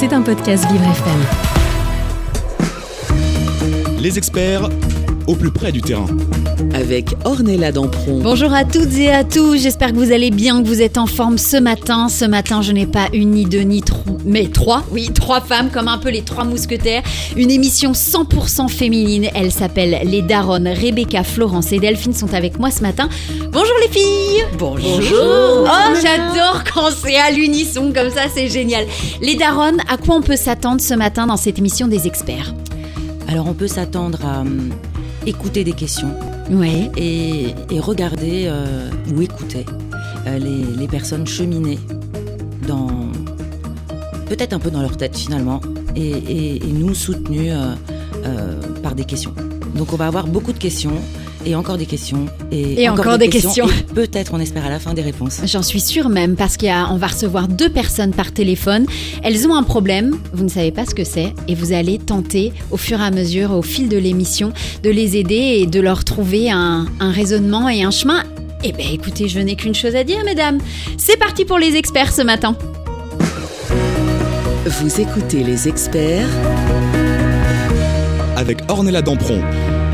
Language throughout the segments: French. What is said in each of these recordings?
C'est un podcast Vivre FM. Les experts au plus près du terrain. avec Ornella Dampron. Bonjour à toutes et à tous, j'espère que vous allez bien, que vous êtes en forme ce matin. Ce matin, je n'ai pas une, ni deux, ni trois, mais trois, oui, trois femmes, comme un peu les trois mousquetaires. Une émission 100% féminine, elle s'appelle Les Daronnes. Rebecca, Florence et Delphine sont avec moi ce matin. Bonjour les filles Bonjour. Oh, j'adore quand c'est à l'unisson comme ça, c'est génial. Les Daronnes, à quoi on peut s'attendre ce matin dans cette émission des experts? Alors on peut s'attendre à hum, écouter des questions Ouais. et, et regarder euh, ou écouter euh, les, les personnes cheminer dans peut-être un peu dans leur tête finalement et, et- et nous soutenus euh, euh, par des questions. Donc on va avoir beaucoup de questions et encore des questions et, Et encore des questions. peut-être on espère à la fin des réponses. J'en suis sûre même parce qu'on va recevoir deux personnes par téléphone. Elles ont un problème, vous ne savez pas ce que c'est, et vous allez tenter au fur et à mesure, au fil de l'émission, de les aider et de leur trouver un, un raisonnement et un chemin. Eh bien écoutez, je n'ai qu'une chose à dire, mesdames. C'est parti pour les experts ce matin. Vous écoutez les experts Avec Ornella Dampron.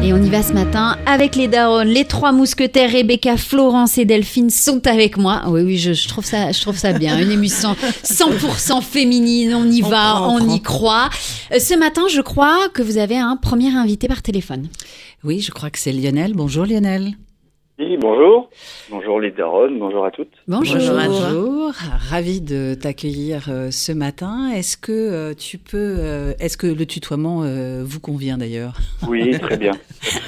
Et on y va ce matin avec les daronnes. Les trois mousquetaires, Rebecca, Florence et Delphine sont avec moi. Oui, oui, je, je trouve ça, je trouve ça bien. Une émission 100% féminine. On y On va, prend, on on, y prend. croit. Euh, Ce matin, je crois que vous avez un premier invité par téléphone. Oui, je crois que c'est Lionel. Bonjour Lionel. Oui, bonjour. Bonjour les daronnes, bonjour à toutes. Bonjour. Bonjour, ravi de t'accueillir euh, ce matin. Est-ce que euh, tu peux, euh, est-ce que le tutoiement euh, vous convient d'ailleurs? Oui, très bien.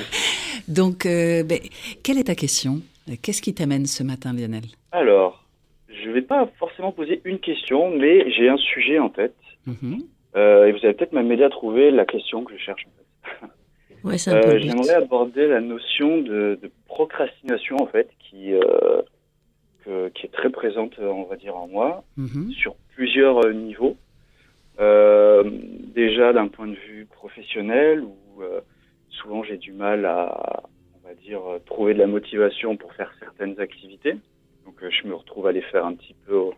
Donc, euh, ben, quelle est ta question? Qu'est-ce qui t'amène ce matin, Lionel? Alors, je vais pas forcément poser une question, mais j'ai un sujet en tête. Mhm. Euh, et vous allez peut-être m'aider à trouver la question que je cherche en fait. Ouais, Euh. J'aimerais aborder la notion de, de procrastination en fait, qui, euh, que- qui est très présente, euh, on va dire, en moi, Mhm. sur plusieurs euh, niveaux. Euh, déjà d'un point de vue professionnel, où euh, souvent j'ai du mal à, on va dire, trouver de la motivation pour faire certaines activités. Donc euh, je me retrouve à les faire un petit peu au,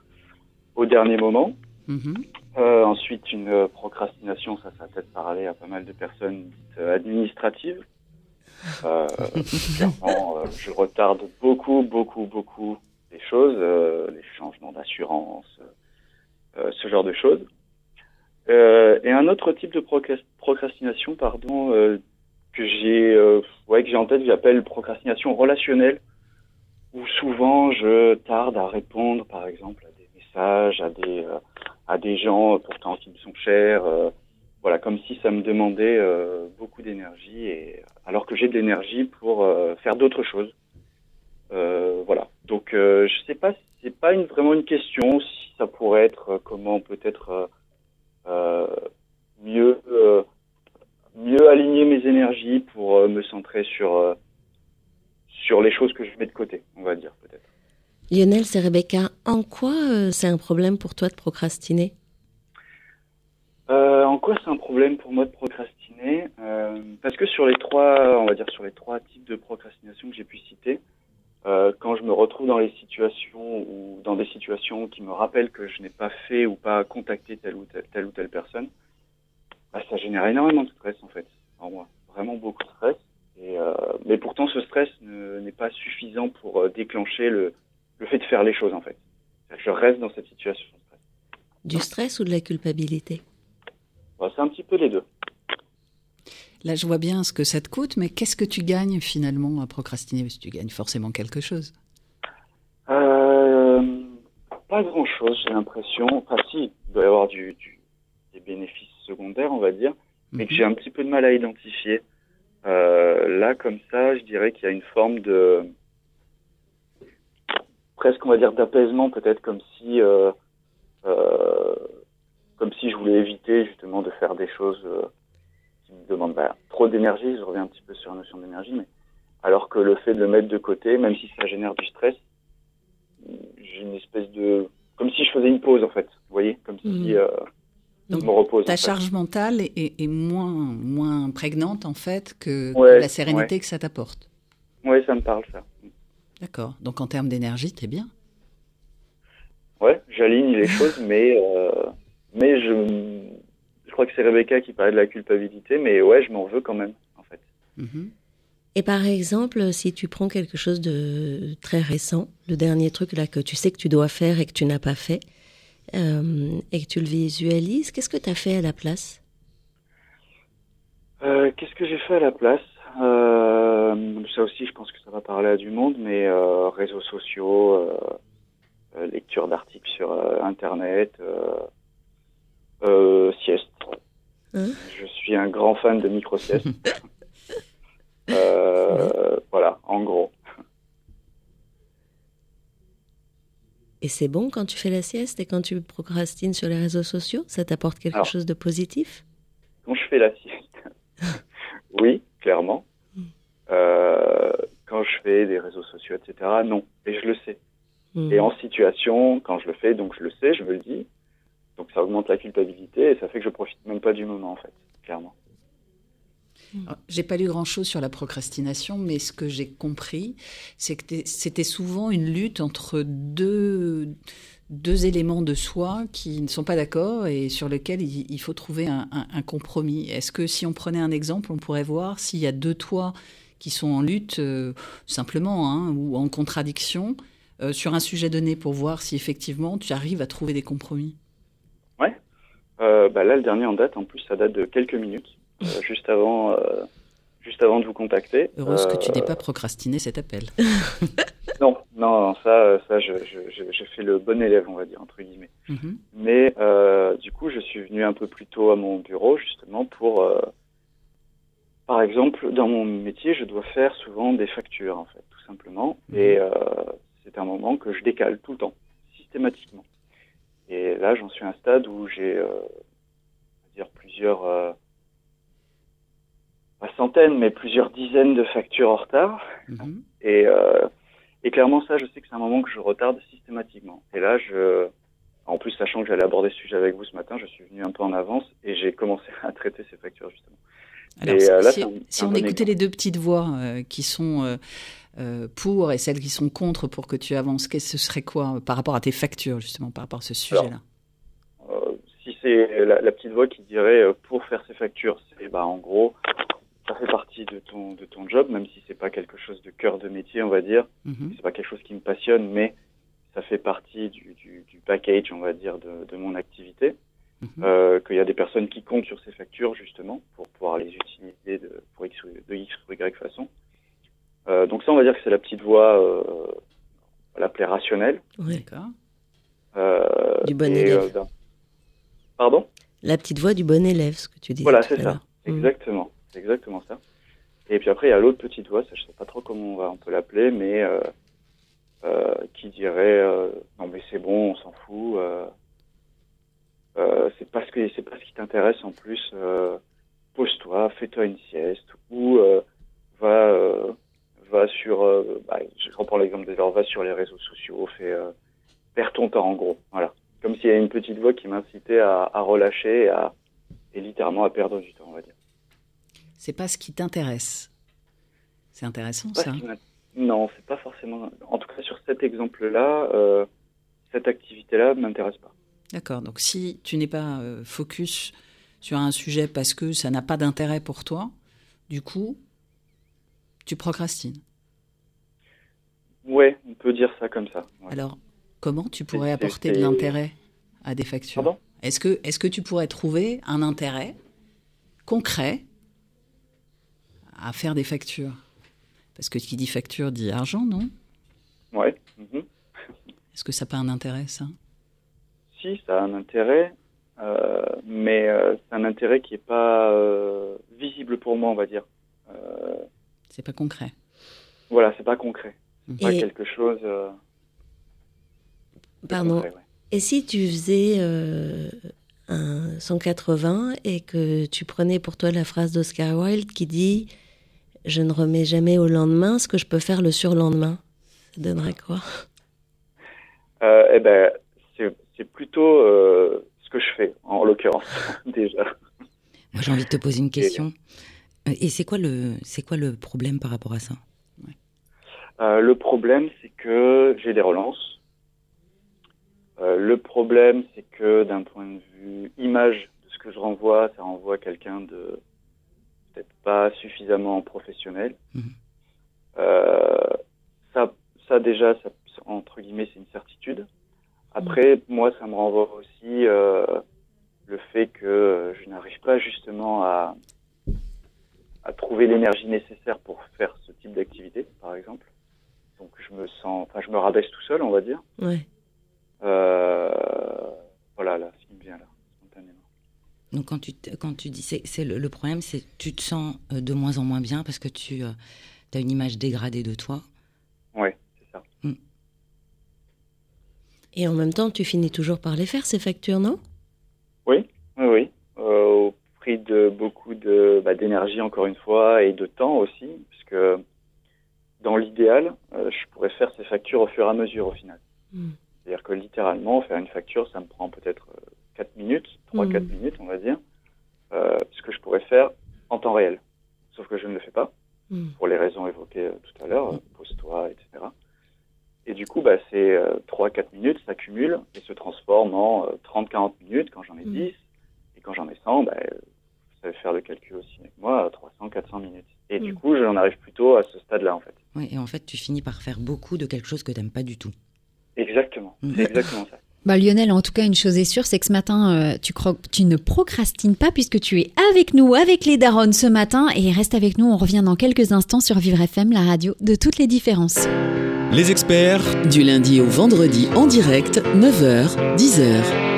au dernier moment. Mhm. Euh, ensuite, une euh, procrastination, ça, ça va peut-être parler à pas mal de personnes dites euh, administratives. Euh, clairement, euh, je retarde beaucoup, beaucoup, beaucoup les choses, euh, les changements d'assurance, ce genre de choses. Euh, et un autre type de procras- procrastination, pardon, euh, que j'ai, euh, ouais, que j'ai en tête, que j'appelle procrastination relationnelle, où souvent je tarde à répondre, par exemple, à des messages, à des euh, à des gens pourtant qui me sont chers, euh, voilà, comme si ça me demandait euh, beaucoup d'énergie, et alors que j'ai de l'énergie pour euh, faire d'autres choses. Voilà. Donc, je sais pas, c'est pas une, vraiment une question. Si ça pourrait être comment peut-être mieux mieux aligner mes énergies pour me centrer sur sur les choses que je mets de côté, on va dire peut-être. Lionel, c'est Rebecca. En quoi euh, c'est un problème pour toi de procrastiner? Euh, en quoi c'est un problème pour moi de procrastiner? Euh, Parce que sur les trois, on va dire sur les trois types de procrastination que j'ai pu citer, quand je me retrouve dans les situations ou dans des situations qui me rappellent que je n'ai pas fait ou pas contacté telle ou telle, ou telle personne, bah, ça génère énormément de stress en fait en moi, vraiment beaucoup de stress. Mais pourtant ce stress ne- n'est pas suffisant pour déclencher le, le fait de faire les choses en fait. Je reste dans cette situation. Du stress ou de la culpabilité? Bah, c'est un petit peu les deux. Là, je vois bien ce que ça te coûte, mais qu'est-ce que tu gagnes finalement à procrastiner? Parce que tu gagnes forcément quelque chose. Euh, pas grand chose, j'ai l'impression. Enfin, si, il doit y avoir du, du- des bénéfices secondaires, on va dire, mais que Mhm. j'ai un petit peu de mal à identifier. Euh, là, comme ça, je dirais qu'il y a une forme de. Presque, on va dire, d'apaisement, peut-être, comme si. euh, euh, comme si je voulais éviter, justement, de faire des choses euh, qui me demandent bah, trop d'énergie. Je reviens un petit peu sur la notion d'énergie, mais. Alors que le fait de le mettre de côté, même si ça génère du stress, j'ai une espèce de comme si je faisais une pause en fait vous voyez comme si euh, Donc, je me repose Ta fait. charge mentale est, est moins, moins prégnante en fait que, la sérénité que ça t'apporte. ouais ça me parle ça D'accord. Donc en termes d'énergie, t'es bien. ouais j'aligne les choses mais euh, mais je crois que c'est Rebecca qui parlait de la culpabilité, mais ouais, je m'en veux quand même, en fait. Mhm. Et par exemple, si tu prends quelque chose de très récent, le dernier truc là que tu sais que tu dois faire et que tu n'as pas fait, euh, et que tu le visualises, qu'est-ce que tu as fait à la place? Euh, Qu'est-ce que j'ai fait à la place? Ça aussi, je pense que ça va parler à du monde, mais euh, réseaux sociaux, euh, euh, lecture d'articles sur Internet, sieste. Hein je suis un grand fan de micro-sieste. Voilà, en gros. Et c'est bon quand tu fais la sieste et quand tu procrastines sur les réseaux sociaux? Ça t'apporte quelque Alors. chose de positif? Quand je fais la sieste, oui, clairement. Euh, quand je fais des réseaux sociaux, etc., non. Et je le sais. Hmm. Et en situation, quand je le fais, donc je le sais, je me le dis. Donc ça augmente la culpabilité et ça fait que je profite même pas du moment, en fait, clairement. Alors, J'ai pas lu grand-chose sur la procrastination, mais ce que j'ai compris, c'est que c'était souvent une lutte entre deux, deux éléments de soi qui ne sont pas d'accord et sur lesquels il, il faut trouver un, un- un compromis. Est-ce que si on prenait un exemple, on pourrait voir s'il y a deux toits qui sont en lutte euh, simplement hein, ou en contradiction euh, sur un sujet donné pour voir si effectivement tu arrives à trouver des compromis Euh, bah là, le dernier en date, en plus, ça date de quelques minutes, juste avant, juste avant de vous contacter. Heureuse que tu n'aies pas procrastiné cet appel. Non, non, non, ça, ça, je, je, je, fais le bon élève, on va dire entre guillemets. Mhm. Mais euh, du coup, je suis venu un peu plus tôt à mon bureau justement pour, euh, par exemple, dans mon métier, je dois faire souvent des factures en fait, tout simplement. Et euh, c'est un moment que je décale tout le temps, systématiquement. Et là, j'en suis à un stade où j'ai, euh, dire plusieurs, euh, pas centaines, mais plusieurs dizaines de factures en retard. Mhm. Et, et clairement, ça, je sais que c'est un moment que je retarde systématiquement. Et là, je, en plus, sachant que j'allais aborder ce sujet avec vous ce matin, je suis venu un peu en avance et j'ai commencé à traiter ces factures, justement. Alors, Et, euh, là, si- on écoutait les deux petites voix euh, qui sont euh, pour et celles qui sont contre pour que tu avances, qu'est-ce que ce serait quoi par rapport à tes factures, justement, par rapport à ce sujet-là? si c'est la, la petite voix qui dirait pour faire ces factures, c'est bah en gros, ça fait partie de ton de ton job, même si c'est pas quelque chose de cœur de métier, on va dire. Mhm. C'est pas quelque chose qui me passionne, mais ça fait partie du, du, du package, on va dire, de, de mon activité. Mhm. Euh, qu'il y a des personnes qui comptent sur ces factures justement pour pouvoir les utiliser de, pour X, ou- de X ou Y façon. Euh, donc ça, on va dire que c'est la petite voix, euh, on va l'appeler rationnelle. Ouais. D'accord. Euh, Du bon et, élève. euh, Pardon? La petite voix du bon élève, ce que tu disais. Voilà, c'est ça. Mm. Exactement, c'est exactement ça. Et puis après, il y a l'autre petite voix, ça, je sais pas trop comment on, va, on peut l'appeler, mais euh, euh, qui dirait euh, non mais c'est bon, on s'en fout. Euh, euh, c'est pas ce que c'est pas ce qui t'intéresse en plus. Euh, Pose-toi, fais-toi une sieste ou euh, va va sur. bah, je reprends l'exemple des va sur les réseaux sociaux, fais perds ton temps en gros. Voilà, comme s'il y a une petite voix qui m'incitait à, à relâcher et à et littéralement à perdre du temps, on va dire. C'est pas ce qui t'intéresse. C'est intéressant, ça. ce Non, c'est pas forcément. En tout cas, sur cet exemple-là, cette activité-là ne m'intéresse pas. D'accord. Donc, si tu n'es pas euh, focus sur un sujet parce que ça n'a pas d'intérêt pour toi, du coup, tu procrastines. Ouais, on peut dire ça comme ça. ouais. Alors, comment tu pourrais apporter de l'intérêt à des factures Pardon? Est-ce que, est que tu pourrais trouver un intérêt concret à faire des factures? Parce que qui dit facture dit argent, non? Ouais. mhm. Est-ce que ça n'a pas un intérêt, ça? Si, ça a un intérêt, euh, mais euh, c'est un intérêt qui est pas euh, visible pour moi, on va dire. Euh, C'est pas concret. voilà, c'est pas concret. C'est pas Et- quelque chose. euh, Pardon. concret, ouais. Et si tu faisais euh, un 180 et que tu prenais pour toi la phrase d'Oscar Wilde qui dit Je ne remets jamais au lendemain ce que je peux faire le surlendemain Ça donnerait quoi? Euh, eh ben, c'est plutôt euh, ce que je fais, en l'occurrence, déjà. Moi, j'ai envie de te poser une question. Euh, Et c'est quoi le, quoi le problème par rapport à ça? Euh, le problème, c'est que j'ai des relances. Euh, le problème, c'est que d'un point de vue image de ce que je renvoie, ça renvoie quelqu'un de peut-être pas suffisamment professionnel. Mhm. Ça, ça déjà, ça, entre guillemets, c'est une certitude. Après, moi, ça me renvoie aussi euh, le fait que je n'arrive pas justement à, à trouver l'énergie nécessaire pour faire ce type d'activité, par exemple. Donc, je me sens, enfin, je me rabaisse tout seul, on va dire. Ouais. Euh, voilà, là, ce qui me vient là, spontanément. Donc quand tu, quand tu dis, c'est, c'est le, le problème, c'est que tu te sens euh, de moins en moins bien parce que tu as une image dégradée de toi. Ouais. Et en même temps, tu finis toujours par les faire, ces factures, non? Oui, oui, oui. Euh, au prix de beaucoup de bah, d'énergie encore une fois et de temps aussi, puisque dans l'idéal, euh, je pourrais faire ces factures au fur et à mesure au final. Mm. C'est-à-dire que littéralement, faire une facture, ça me prend peut-être euh, 4 minutes, 3-4 Mm. minutes, on va dire, euh, ce que je pourrais faire en temps réel. Sauf que je ne le fais pas, Mm. pour les raisons évoquées euh, tout à l'heure, euh, pose-toi, etc. Et du coup, bah, ces 3-4 minutes s'accumulent et se transforment en euh, 30-40 minutes quand j'en ai Mm. 10. Et quand j'en ai 100, bah, euh, vous savez faire le calcul aussi avec moi, 300-400 minutes. Et du Mm. coup, j'en arrive plutôt à ce stade-là, en fait. Oui, et en fait, tu finis par faire beaucoup de quelque chose que tu n'aimes pas du tout. Exactement. Mm. C'est exactement ça. Bah Lionel, en tout cas, une chose est sûre, c'est que ce matin, euh, tu, cro- tu ne procrastines pas puisque tu es avec nous, avec les darons ce matin. Et reste avec nous, on revient dans quelques instants sur Vivre FM, la radio de toutes les différences. Les experts Du lundi au vendredi en direct, 9h, 10h.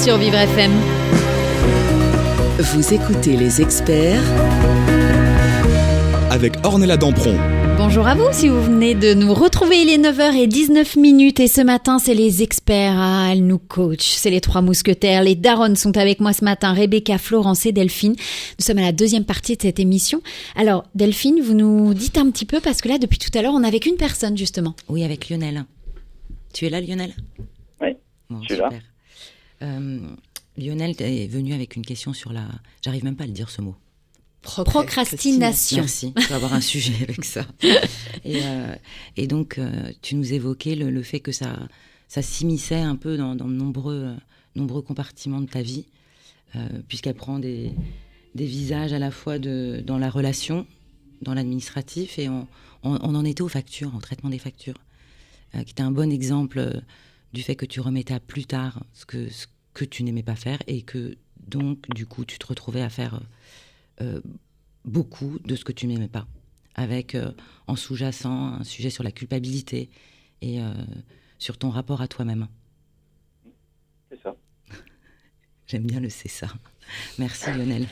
Sur Vivre FM. Vous écoutez les experts Avec Ornella Dampron. Bonjour à vous si vous venez de nous retrouver, il est 9h19 minutes et ce matin c'est les experts, ah, elles nous coachent, c'est les trois mousquetaires, les darons sont avec moi ce matin, Rebecca, Florence et Delphine. Nous sommes à la deuxième partie de cette émission. Alors Delphine, vous nous dites un petit peu parce que là depuis tout à l'heure on n'avait qu'une personne justement. Oui, avec Lionel. Tu es là, Lionel? Oui, Bon, je suis là. super. Lionel est venu avec une question sur la. J'arrive même pas à le dire ce mot. Procrastination. Merci. On va avoir un sujet avec ça. Et, euh, et donc, euh, tu nous évoquais le, le fait que ça, ça s'immisçait un peu dans, dans de nombreux, euh, nombreux compartiments de ta vie, euh, puisqu'elle prend des, des visages à la fois de, dans la relation, dans l'administratif, et on, on, on en était aux factures, en traitement des factures, euh, qui était un bon exemple euh, du fait que tu remettais à plus tard ce que, ce que tu n'aimais pas faire, et que donc, du coup, tu te retrouvais à faire euh, beaucoup de ce que tu n'aimais pas, avec euh, en sous-jacent un sujet sur la culpabilité et euh, sur ton rapport à toi-même. C'est ça. J'aime bien le c'est ça. Merci Lionel.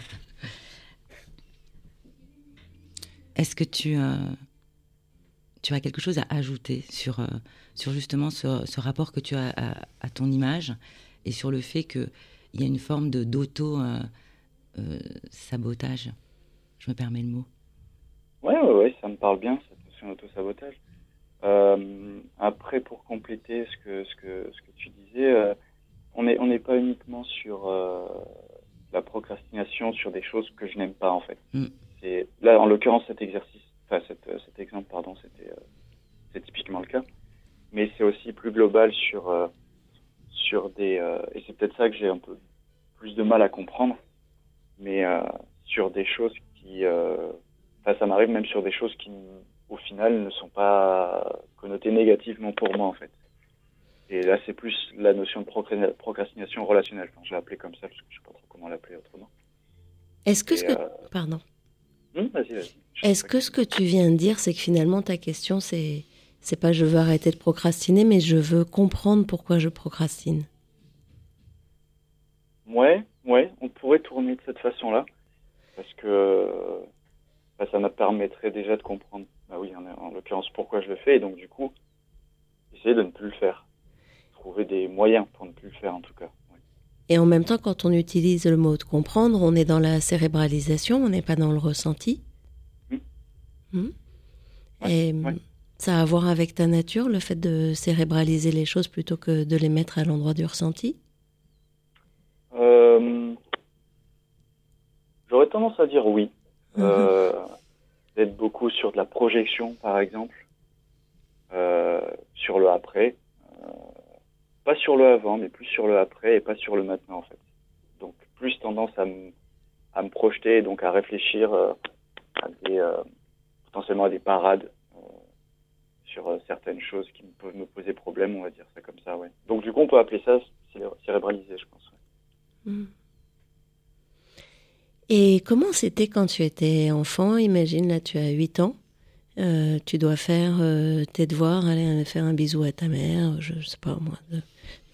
Est-ce que tu, euh, tu as quelque chose à ajouter sur, euh, sur justement ce, ce rapport que tu as à, à ton image et sur le fait qu'il y a une forme de d'auto-sabotage Je me permets le mot. Ouais, ouais, ouais, ça me parle bien, cette notion d'auto-sabotage. Euh, après, pour compléter ce que, ce que, ce que tu disais, euh, on n'est on pas uniquement sur euh, la procrastination, sur des choses que je n'aime pas, en fait. Mm. Là, en l'occurrence, cet exercice, enfin, cet, euh, cet exemple, pardon, c'était euh, c'est typiquement le cas. Mais c'est aussi plus global sur, euh, sur des... euh, et c'est peut-être ça que j'ai un peu plus de mal à comprendre, mais euh, sur des choses qui... Enfin, ça m'arrive même sur des choses qui, au final, ne sont pas connotées négativement pour moi, en fait. Et là, c'est plus la notion de procrastina- procrastination relationnelle. Enfin, je l'ai appelé comme ça, parce que je sais pas trop comment l'appeler autrement. Est-ce que, ce que... Pardon. hum, vas-y, vas-y. Est-ce que ce que tu viens de dire, c'est que finalement ta question, c'est c'est pas je veux arrêter de procrastiner, mais je veux comprendre pourquoi je procrastine. Ouais, ouais, on pourrait tourner de cette façon-là, parce que bah, ça me permettrait déjà de comprendre, bah oui, en, en l'occurrence, pourquoi je le fais, et donc du coup, essayer de ne plus le faire. Trouver des moyens pour ne plus le faire, en tout cas. Ouais. Et en même temps, quand on utilise le mot de comprendre, on est dans la cérébralisation, on n'est pas dans le ressenti. Mm. Hmm. Ouais, Et ouais. Ça a à voir avec ta nature, le fait de cérébraliser les choses plutôt que de les mettre à l'endroit du ressenti? Euh, J'aurais tendance à dire oui. Mhm. Euh, D'être beaucoup sur de la projection, par exemple, euh, sur le après. Euh, pas sur le avant, mais plus sur le après et pas sur le maintenant, en fait. Donc, plus tendance à me, à me projeter, donc à réfléchir à des, potentiellement à des parades sur euh, certaines choses qui peuvent me poser problème, on va dire ça comme ça, ouais. Donc, du coup, on peut appeler ça céré- cérébraliser, je pense. ouais. Hmm. Et comment c'était quand tu étais enfant? Imagine, là, tu as 8 ans. Euh, tu dois faire euh, tes devoirs, aller faire un bisou à ta mère, je, je sais pas moi, de-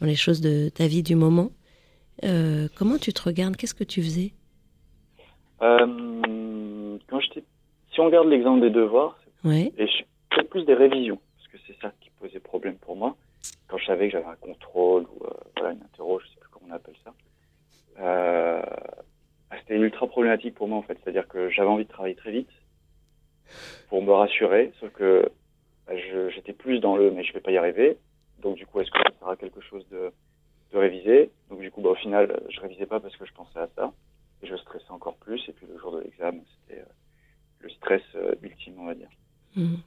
dans les choses de ta vie du moment. Euh, comment tu te regardes? Qu'est-ce que tu faisais? Quand si on regarde l'exemple des devoirs, Ouais. et je peut-être plus des révisions, parce que c'est ça qui posait problème pour moi. Quand je savais que j'avais un contrôle ou euh, une interro, je sais plus comment on appelle ça. Euh, c'était ultra problématique pour moi en fait, c'est-à-dire que j'avais envie de travailler très vite pour me rassurer, sauf que bah, j'étais plus dans le mais je vais pas y arriver. Donc du coup, est-ce que ça sert à quelque chose de, de réviser? Donc du coup, bah, au final, je révisais pas parce que je pensais à ça et je stressais encore plus. Et puis le jour de l'examen, c'était euh, le stress euh, ultime, on va dire. Mhm.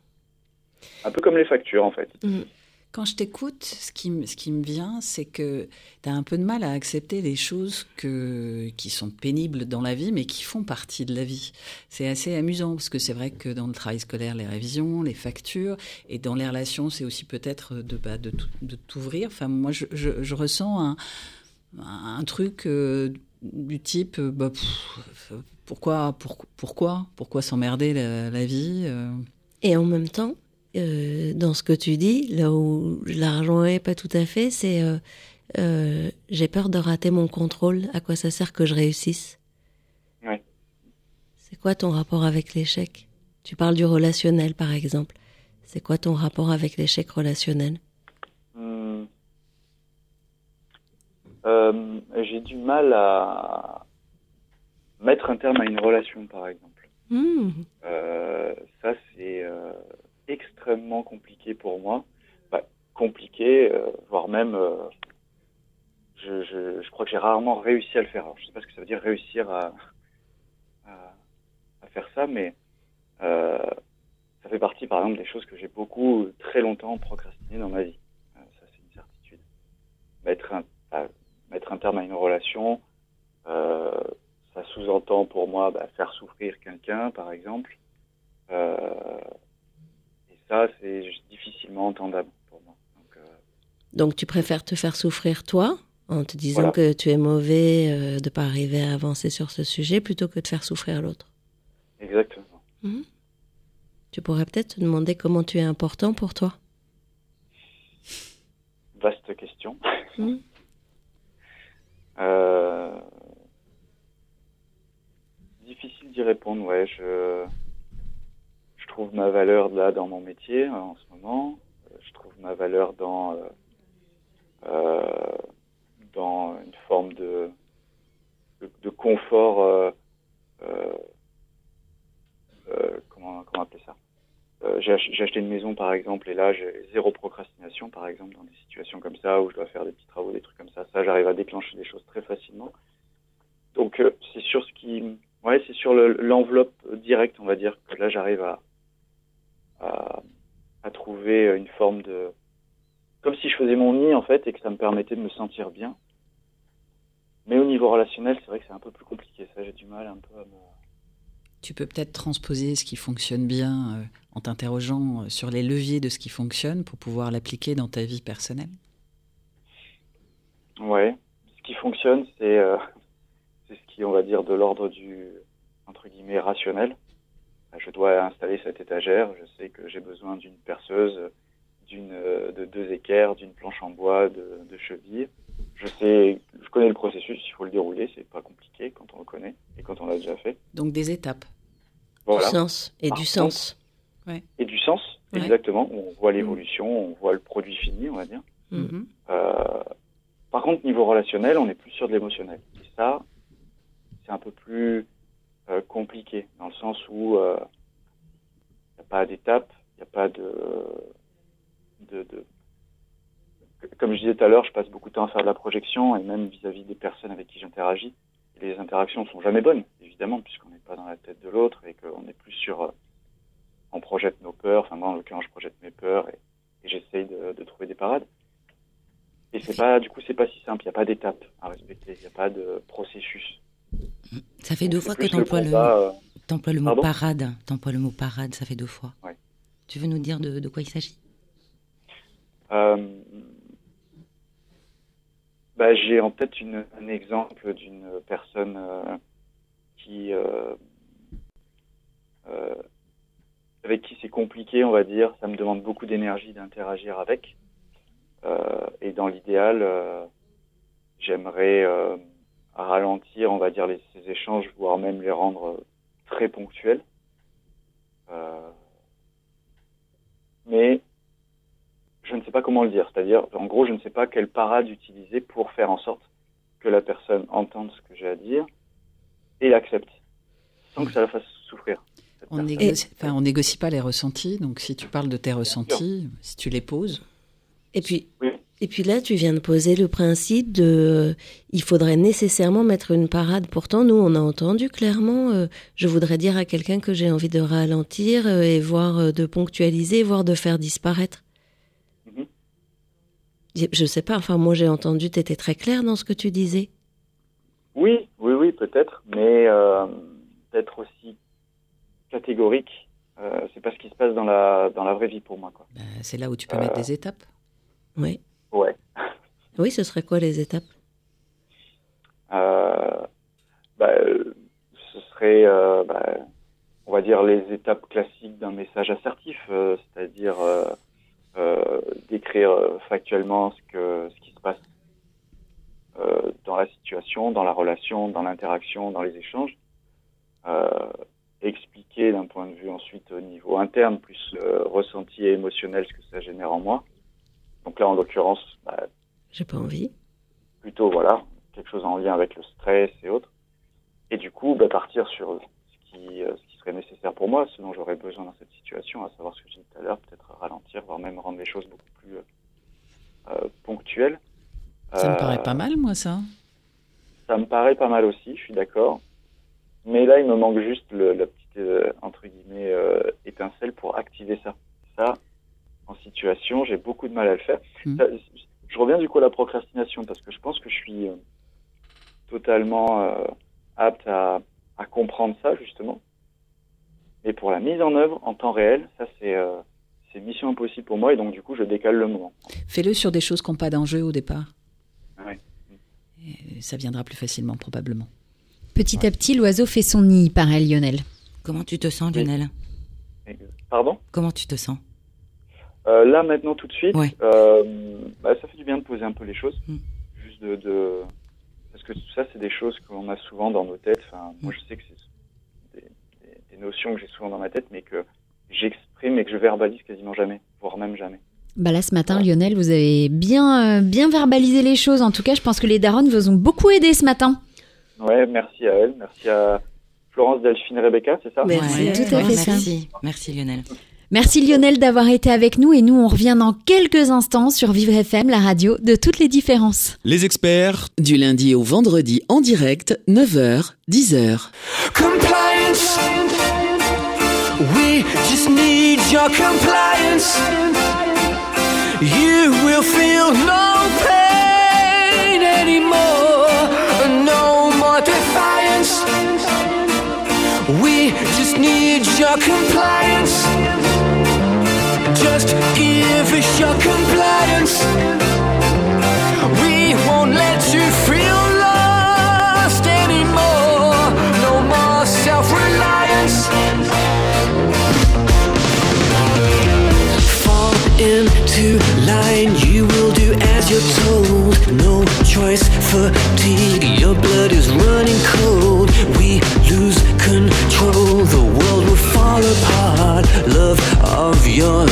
Un peu comme les factures, en fait. Quand je t'écoute, ce qui, me- ce qui me vient, c'est que tu as un peu de mal à accepter les choses que, qui sont pénibles dans la vie, mais qui font partie de la vie. C'est assez amusant, parce que c'est vrai que dans le travail scolaire, les révisions, les factures, et dans les relations, c'est aussi peut-être de, bah, de, tout- de t'ouvrir. Enfin, moi, je, je, je ressens un, un truc euh, du type, euh, bah, pff, pourquoi, pour- pourquoi, pourquoi s'emmerder la, la vie euh, Et en même temps, euh, dans ce que tu dis, là où je la rejoins pas tout à fait, c'est euh, euh, j'ai peur de rater mon contrôle. À quoi ça sert que je réussisse? Ouais. C'est quoi ton rapport avec l'échec? Tu parles du relationnel, par exemple. C'est quoi ton rapport avec l'échec relationnel? Hmm. J'ai du mal à mettre un terme à une relation, par exemple. Hmm. Ça, c'est extrêmement compliqué pour moi. Bah, compliqué, euh, voire même, euh, je, je, je crois que j'ai rarement réussi à le faire. Alors, je sais pas ce que ça veut dire réussir à, à, à faire ça, mais euh, ça fait partie, par exemple, des choses que j'ai beaucoup, très longtemps procrastiné dans ma vie. Euh, ça, c'est une certitude. Mettre un, mettre un terme à une relation, euh, ça sous-entend pour moi bah, faire souffrir quelqu'un, par exemple. Euh, ça, c'est difficilement entendable pour moi. Donc, euh, Donc tu préfères te faire souffrir toi en te disant Voilà. que tu es mauvais euh, de pas arriver à avancer sur ce sujet plutôt que de faire souffrir l'autre? exactement. Tu pourrais peut-être te demander comment tu es important pour toi? Vaste question. Mhm. Euh, difficile d'y répondre, ouais. Je trouve ma valeur là dans mon métier hein, en ce moment. Euh, Je trouve ma valeur dans, euh, euh, dans une forme de, de, confort. comment, comment appeler ça? J'ai ach- j'ai acheté une maison par exemple et là j'ai zéro procrastination par exemple dans des situations comme ça où je dois faire des petits travaux, des trucs comme ça. Ça j'arrive à déclencher des choses très facilement. Donc c'est sur ce qui, ouais, c'est sur le- l'enveloppe directe on va dire que là j'arrive à, à à trouver une forme de comme si je faisais mon nid en fait et que ça me permettait de me sentir bien. Mais au niveau relationnel, c'est vrai que c'est un peu plus compliqué. Ça, j'ai du mal un peu à me. Tu peux peut-être transposer ce qui fonctionne bien euh, en t'interrogeant euh, sur les leviers de ce qui fonctionne pour pouvoir l'appliquer dans ta vie personnelle? Ouais. Ce qui fonctionne, c'est euh, c'est ce qui, on va dire, de l'ordre du entre guillemets rationnel. Je dois installer cette étagère. Je sais que j'ai besoin d'une perceuse, d'une euh, de deux équerres, d'une planche en bois, de, de chevilles. Je sais, je connais le processus. Il faut le dérouler. C'est pas compliqué quand on le connaît et quand on l'a déjà fait. Donc des étapes. Voilà. Du sens et Par du contre, sens. Et du sens, Ouais. exactement. On voit l'évolution, on voit le produit fini, on va dire. Mhm. Euh, par contre, niveau relationnel, on est plus sur de l'émotionnel. Et ça, c'est un peu plus euh, compliqué, dans le sens où il n'y a pas d'étape, il n'y a pas de, de, Comme je disais tout à l'heure, je passe beaucoup de temps à faire de la projection, et même vis-à-vis des personnes avec qui j'interagis. Les interactions sont jamais bonnes, évidemment, puisqu'on n'est pas dans la tête de l'autre, et qu'on est plus sur... euh, on projette nos peurs, enfin moi en l'occurrence je projette mes peurs, et, et j'essaye de, de trouver des parades. Et c'est pas, du coup, c'est pas si simple. Il n'y a pas d'étape à respecter. Il n'y a pas de processus. Ça fait deux fois que tu le emploies le, combat, euh, le mot parade. T'emploies le mot parade, ça fait deux fois. Tu veux nous dire de, de quoi il s'agit? Euh, bah, j'ai en tête une, un exemple d'une personne euh, qui, avec qui c'est compliqué, on va dire. Ça me demande beaucoup d'énergie d'interagir avec. Euh, et dans l'idéal, euh, j'aimerais euh, ralentir, on va dire, les, ces échanges, voire même les rendre euh, très ponctuels. Euh, mais je ne sais pas comment le dire. C'est-à-dire, en gros, je ne sais pas quelle parade utiliser pour faire en sorte que la personne entende ce que j'ai à dire et l'accepte, sans que ça la fasse souffrir. On négocie, enfin, on négocie pas les ressentis, donc si tu parles de tes ressentis, si tu les poses, Et puis, Oui. Et puis là, tu viens de poser le principe de, il faudrait nécessairement mettre une parade. Pourtant, nous, on a entendu clairement. euh, je voudrais dire à quelqu'un que j'ai envie de ralentir euh, et voir euh, de ponctualiser, voire de faire disparaître. Mhm. Je- Je sais pas. Enfin, moi, j'ai entendu. Tu étais très clair dans ce que tu disais. Oui, oui, oui, peut-être, mais euh, d'être aussi catégorique, euh, c'est pas ce qui se passe dans la dans la vraie vie pour moi, quoi. bah, c'est là où tu peux Euh. mettre des étapes. Oui. Ouais. Oui, ce serait quoi les étapes? Euh, bah, euh, ce serait, euh, bah, on va dire, les étapes classiques d'un message assertif, euh, c'est-à-dire décrire factuellement ce, que, ce qui se passe dans la situation, dans la relation, dans l'interaction, dans les échanges. Expliquer d'un point de vue ensuite au niveau interne, plus ressenti et émotionnel ce que ça génère en moi. Donc là, en l'occurrence, bah, J'ai pas envie. plutôt voilà quelque chose en lien avec le stress et autres. Et du coup, bah, partir sur ce qui, euh, ce qui serait nécessaire pour moi, ce dont j'aurais besoin dans cette situation, à savoir ce que j'ai dit tout à l'heure, peut-être ralentir, voire même rendre les choses beaucoup plus euh, euh, ponctuelles. Ça me paraît pas mal, moi, ça. Ça me paraît pas mal aussi, je suis d'accord. Mais là, il me manque juste le, la petite, euh, entre guillemets, euh, étincelle pour activer ça. Ça, en situation, j'ai beaucoup de mal à le faire. Ça, je reviens du coup à la procrastination parce que je pense que je suis euh, totalement euh, apte à, à comprendre ça, justement. Et pour la mise en œuvre en temps réel, ça, c'est euh, mission impossible pour moi et donc, du coup, je décale le moment. Fais-le sur des choses qui n'ont pas d'enjeu au départ. Ouais. Et ça viendra plus facilement, probablement. Petit à petit, l'oiseau fait son nid, paraît Lionel. Comment tu te sens. Lionel? Pardon? Comment tu te sens? Euh, là, maintenant, tout de suite, Ouais. euh, bah, ça fait du bien de poser un peu les choses. Mm. Juste de, de- Parce que tout ça, c'est des choses qu'on a souvent dans nos têtes. Enfin, moi, je sais que c'est des, des- des notions que j'ai souvent dans ma tête, mais que j'exprime et que je verbalise quasiment jamais, voire même jamais. Bah là, ce matin, Lionel, vous avez bien, euh, bien verbalisé les choses. En tout cas, je pense que les darons vous ont beaucoup aidé ce matin. Ouais, merci à elle, merci à Florence, Delphine, Rebecca, c'est ça? Merci. Ouais, tout à fait ça. Merci, merci Lionel. Merci Lionel d'avoir été avec nous et nous, on revient dans quelques instants sur Vivre FM, la radio de toutes les différences. Les experts, Du lundi au vendredi en direct, 9h, 10h. Compliance. We just need your compliance. You will feel no pain anymore. No more defiance. We just need your compliance. Give us your compliance. We won't let you feel lost anymore. No more self reliance. Fall into line, you will do as you're told. No choice, fatigue, your blood is running cold. We lose control, the world will fall apart. Love of your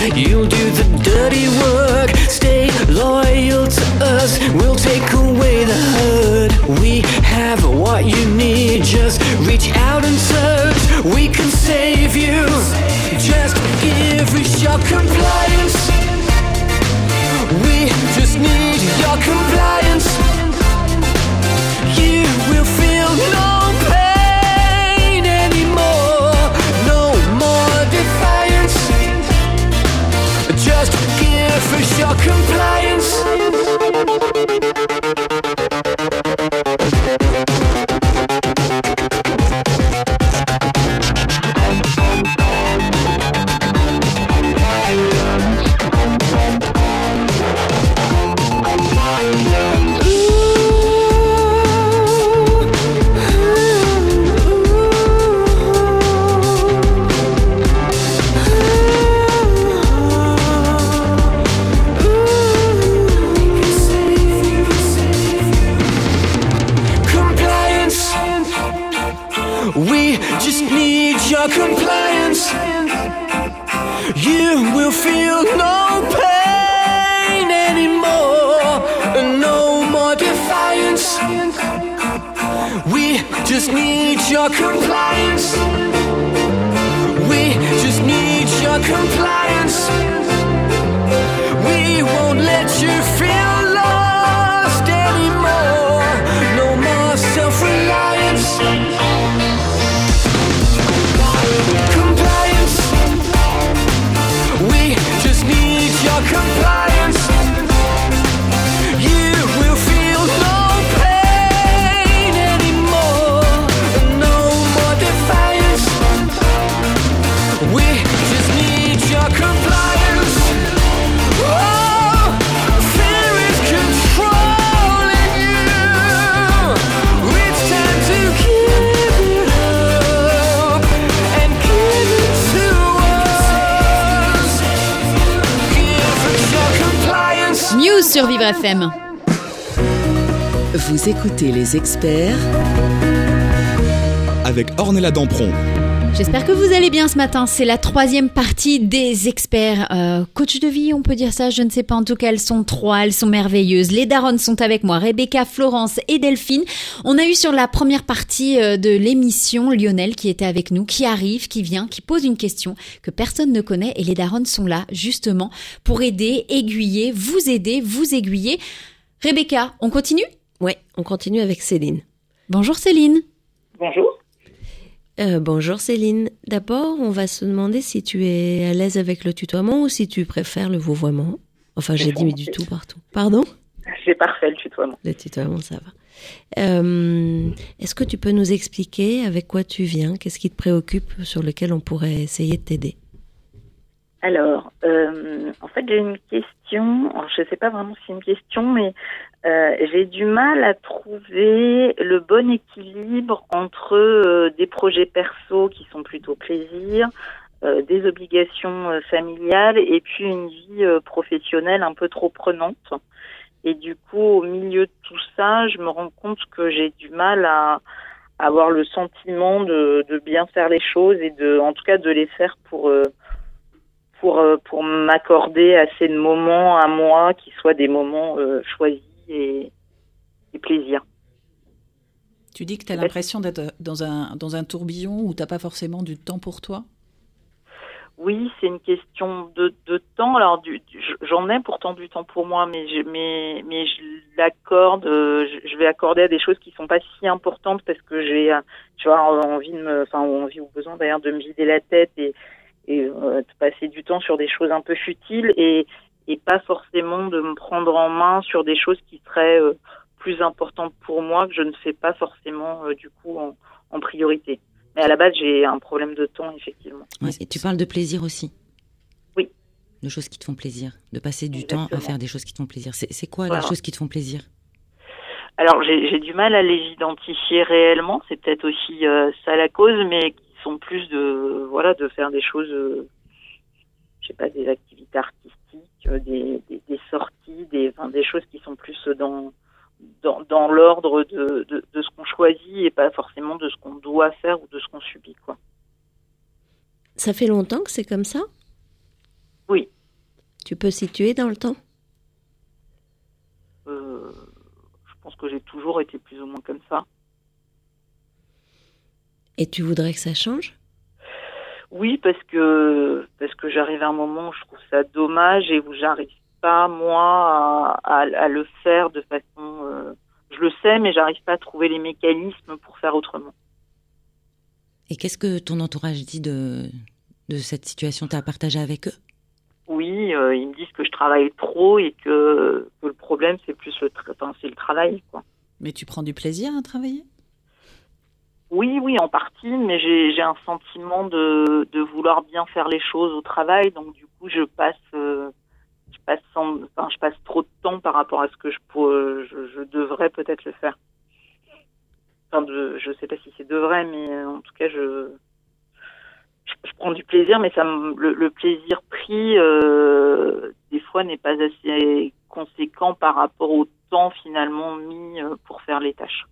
You'll do the dirty work. Stay loyal to us. We'll take away the hurt. We have what you need. Just reach out and search. We can save you. Just give us your compliance. We just need your compliance. Compliance. News sur Vivre FM. Vous écoutez les experts Avec Ornella Dampron. J'espère que vous allez bien ce matin. C'est la troisième partie des experts. Euh, coach de vie, on peut dire ça, je ne sais pas. En tout cas, elles sont trois, elles sont merveilleuses. Les daronnes sont avec moi, Rebecca, Florence et Delphine. On a eu sur la première partie euh, de l'émission Lionel qui était avec nous, qui arrive, qui vient, qui pose une question que personne ne connaît et les daronnes sont là justement pour aider, aiguiller, vous aider, vous aiguiller. Rebecca, on continue? Ouais, on continue avec Céline. Bonjour Céline. Bonjour. Euh, bonjour Céline. D'abord, on va se demander si tu es à l'aise avec le tutoiement ou si tu préfères le vouvoiement. Enfin, j'ai dit du tout partout. Pardon? C'est parfait le tutoiement. Le tutoiement, ça va. Euh, Est-ce que tu peux nous expliquer avec quoi tu viens? Qu'est-ce qui te préoccupe sur lequel on pourrait essayer de t'aider? Alors, euh, en fait, j'ai une question. Alors, je ne sais pas vraiment si c'est une question, mais euh, j'ai du mal à trouver le bon équilibre entre euh, des projets perso qui sont plutôt plaisir, euh, des obligations euh, familiales et puis une vie euh, professionnelle un peu trop prenante. Et du coup, au milieu de tout ça, je me rends compte que j'ai du mal à avoir le sentiment de, de bien faire les choses et de, en tout cas, de les faire pour pour pour m'accorder assez de moments à moi qui soient des moments choisis et, et plaisir. Tu dis que tu as l'impression d'être dans un, dans un tourbillon où tu pas forcément du temps pour toi? Oui, c'est une question de, de temps. Alors, j'en ai pourtant du temps pour moi, mais je, mais, mais je l'accorde. euh, Je, vais accorder à des choses qui sont pas si importantes parce que j'ai, euh, tu vois, envie de me, enfin, envie ou besoin d'ailleurs de me vider la tête et, et euh, de passer du temps sur des choses un peu futiles et, et pas forcément de me prendre en main sur des choses qui seraient euh, plus importantes pour moi que je ne fais pas forcément euh, du coup en, en priorité. Mais à la base, j'ai un problème de temps effectivement. Ouais, et tu parles de plaisir aussi. Oui. De choses qui te font plaisir. De passer du temps à faire des choses qui te font plaisir. C'est quoi Voilà. les choses qui te font plaisir? Alors j'ai du mal à les identifier réellement, c'est peut-être aussi euh, ça la cause, mais qui sont plus de voilà de faire des choses, euh, sais pas, des activités artistiques, euh, des, des, des sorties, des enfin, des choses qui sont plus dans dans, dans l'ordre de, de, de ce qu'on choisit et pas forcément de ce qu'on doit faire ou de ce qu'on subit quoi. Ça fait longtemps que c'est comme ça? Oui. Tu peux situer dans le temps? Euh, je pense que j'ai toujours été plus ou moins comme ça. Et tu voudrais que ça change? Oui, parce que parce que j'arrive à un moment où je trouve ça dommage et où j'arrive pas moi à, à, à le faire de façon. euh, je le sais, mais j'arrive pas à trouver les mécanismes pour faire autrement. Et qu'est-ce que ton entourage dit de, de cette situation? Tu as partagé avec eux? Oui, euh, ils me disent que je travaille trop et que, que le problème c'est plus le tra- enfin, c'est le travail quoi. Mais tu prends du plaisir à travailler? Oui, oui, en partie, mais j'ai un sentiment de, de vouloir bien faire les choses au travail, donc du coup, je passe, euh, je passe, sans, enfin, je passe trop de temps par rapport à ce que je, pourrais- je, je devrais peut-être le faire. Enfin, de, je sais pas si c'est devrait, mais euh, en tout cas, je, je, prends du plaisir, mais ça, le, le plaisir pris, euh, des fois, n'est pas assez conséquent par rapport au temps finalement mis euh, pour faire les tâches.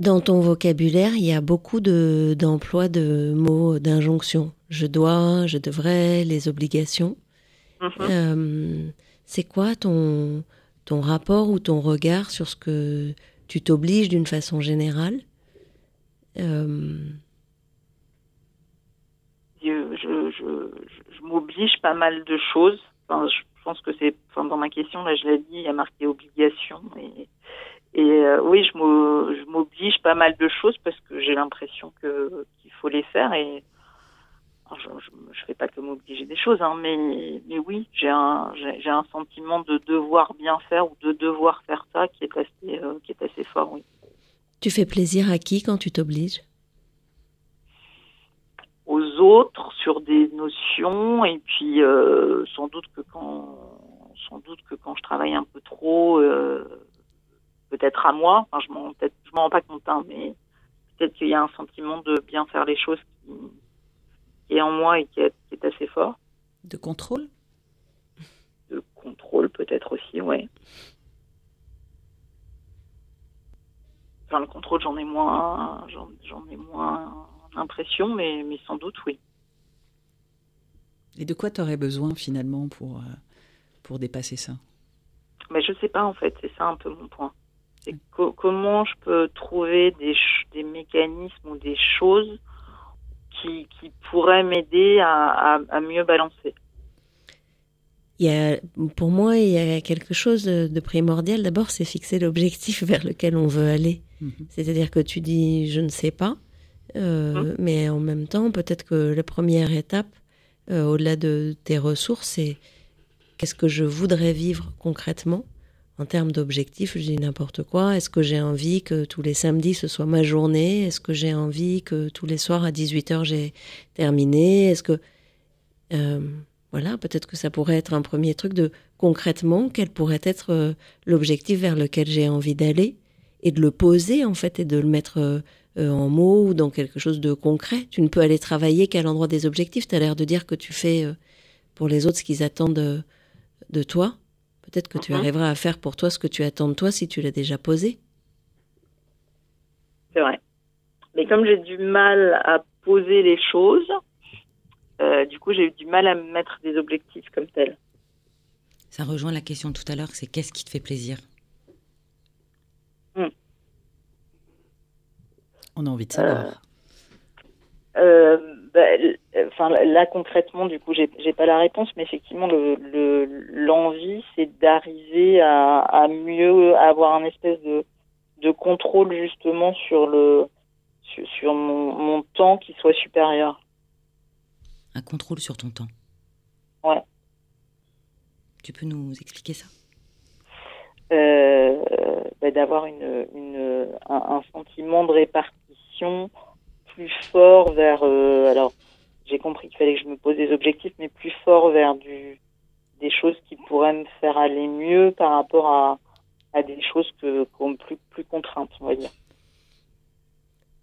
Dans ton vocabulaire, il y a beaucoup de d'emplois de mots d'injonction. Je dois, je devrais, les obligations. Mhm. Euh, c'est quoi ton ton rapport ou ton regard sur ce que tu t'obliges d'une façon générale? Euh, je, je, je, je m'oblige pas mal de choses. Enfin, je pense que c'est, enfin, dans ma question, là, je l'ai dit, il y a marqué obligation. Et, et euh, oui, je m'o- je m'oblige pas mal de choses parce que j'ai l'impression que qu'il faut les faire. Et je, je fais pas que m'obliger des choses, hein, mais, mais oui, j'ai un, j'ai j'ai un sentiment de devoir bien faire ou de devoir faire ça qui est assez, euh, qui est assez fort, oui. tu fais plaisir à qui quand tu t'obliges? Aux autres sur des notions et puis euh, sans doute que quand sans doute que quand je travaille un peu trop euh, peut-être à moi. Enfin je m'en peut-être je m'en rends pas compte hein, mais peut-être qu'il y a un sentiment de bien faire les choses qui, qui est en moi et qui est, qui est assez fort. De contrôle? De contrôle peut-être aussi ouais. Enfin le contrôle j'en ai moins j'en, ai moins l'impression mais mais sans doute oui. Et de quoi tu aurais besoin finalement pour, euh, pour dépasser ça? Mais je sais pas en fait, c'est ça un peu mon point. C'est co- comment je peux trouver des, mécanismes ou des choses qui, qui pourraient m'aider à, à, à mieux balancer? Il y a, pour moi, il y a quelque chose de, de primordial. D'abord, c'est fixer l'objectif vers lequel on veut aller. Mhm. C'est-à-dire que tu dis je ne sais pas, euh, mais en même temps, peut-être que la première étape, euh, au-delà de tes ressources, c'est qu'est-ce que je voudrais vivre concrètement en termes d'objectifs. Je dis n'importe quoi. Est-ce que j'ai envie que tous les samedis ce soit ma journée? Est-ce que j'ai envie que tous les soirs à 18h j'ai terminé? Est-ce que euh, voilà, peut-être que ça pourrait être un premier truc de concrètement quel pourrait être euh, l'objectif vers lequel j'ai envie d'aller et de le poser en fait et de le mettre euh, en mots ou dans quelque chose de concret. Tu ne peux aller travailler qu'à l'endroit des objectifs. Tu as l'air de dire que tu fais pour les autres ce qu'ils attendent de, de toi. Peut-être que tu Mhm. arriveras à faire pour toi ce que tu attends de toi si tu l'as déjà posé. C'est vrai. Mais comme j'ai du mal à poser les choses, euh, du coup j'ai eu du mal à me mettre des objectifs comme tels. Ça rejoint la question de tout à l'heure, c'est qu'est-ce qui te fait plaisir? On a envie de savoir. Euh, bah, enfin là concrètement du coup j'ai j'ai pas la réponse mais effectivement le le- l'envie c'est d'arriver à, à mieux avoir un espèce de de contrôle justement sur le sur, sur mon, mon temps qui soit supérieur Un contrôle sur ton temps. Ouais. Tu peux nous expliquer ça? Euh, bah, d'avoir une, une un, un sentiment de répartition plus fort vers euh, alors j'ai compris qu'il fallait que je me pose des objectifs mais plus fort vers du des choses qui pourraient me faire aller mieux par rapport à à des choses que plus plus contraintes on va dire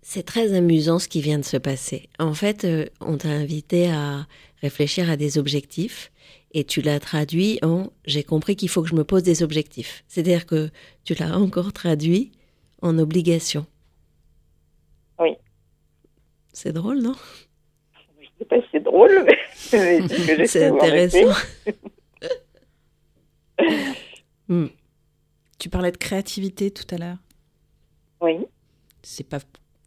C'est très amusant ce qui vient de se passer. En fait, euh, on t'a invité à réfléchir à des objectifs et tu l'as traduit en j'ai compris qu'il faut que je me pose des objectifs. C'est-à-dire que tu l'as encore traduit en obligation. Oui. C'est drôle, non? Je sais pas si c'est drôle mais, c'est ce intéressant. Hmm. Tu parlais de créativité tout à l'heure. oui C'est pas.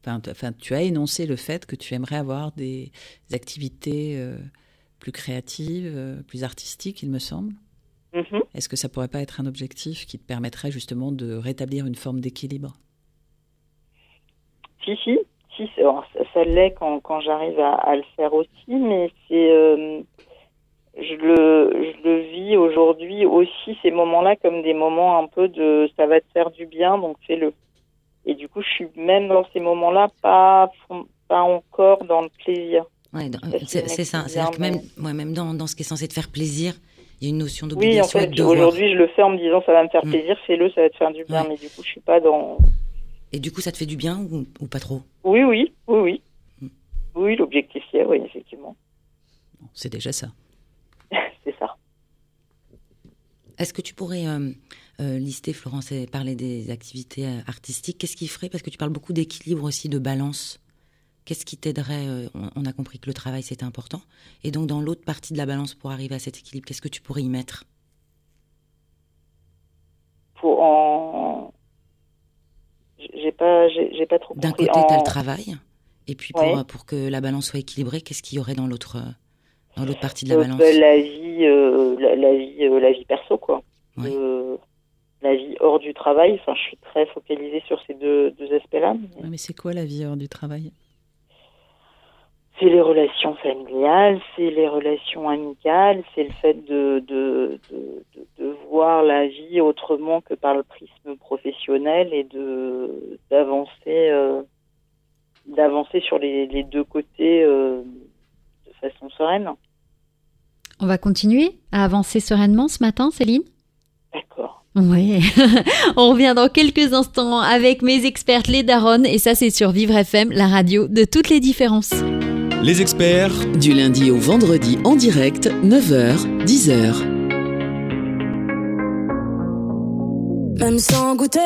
Enfin, tu as énoncé le fait que tu aimerais avoir des activités euh, plus créatives, euh, plus artistiques, il me semble. Mhm. Est-ce que ça pourrait pas être un objectif qui te permettrait justement de rétablir une forme d'équilibre? Si, si, si, ça, l'est quand, quand j'arrive à, à le faire aussi, mais c'est, euh, je le, je le vis aujourd'hui aussi ces moments-là comme des moments un peu de, ça va te faire du bien, donc fais-le. Et du coup, je suis même dans ces moments-là pas, pas encore dans le plaisir. Ouais, c'est ça. C'est-à-dire que même, ouais, même dans, dans ce qui est censé te faire plaisir, il y a une notion Oui, en d'obligation fait, aujourd'hui, je le fais en me disant ça va me faire Mm. plaisir, fais-le, ça va te faire du bien, Ouais. mais du coup, je suis pas dans. Et du coup, ça te fait du bien ou, ou pas trop? Oui, oui, oui, oui. Mm. Oui, l'objectif, c'est, oui, effectivement. Bon, C'est déjà ça. c'est ça. Est-ce que tu pourrais euh, euh, lister, Florence, et parler des activités euh, artistiques? Qu'est-ce qui ferait? Parce que tu parles beaucoup d'équilibre aussi, de balance. Qu'est-ce qui t'aiderait on, on a compris que le travail, c'était important. Et donc, dans l'autre partie de la balance, pour arriver à cet équilibre, qu'est-ce que tu pourrais y mettre? Pour en pas, j'ai j'ai pas trop D'un côté, tu as En- le travail, et puis pour, Ouais. pour que la balance soit équilibrée, qu'est-ce qu'il y aurait dans l'autre euh, dans l'autre partie de la Euh, balance bah, la vie, euh, la, la vie, euh, la vie perso, quoi. Ouais. Euh, la vie hors du travail. Enfin, je suis très focalisée sur ces deux, deux aspects-là. mais Ouais, mais c'est quoi la vie hors du travail? C'est les relations familiales, c'est les relations amicales, c'est le fait de, de, de, voir la vie autrement que par le prisme professionnel et de d'avancer euh, d'avancer sur les, les deux côtés euh, de façon sereine. On va continuer à avancer sereinement ce matin, Céline? D'accord. Oui. On revient dans quelques instants avec mes expertes, les Daronnes, et ça c'est sur Vivre FM, la radio de toutes les différences. Les experts Du lundi au vendredi en direct, 9h, 10h. Même sans goûter,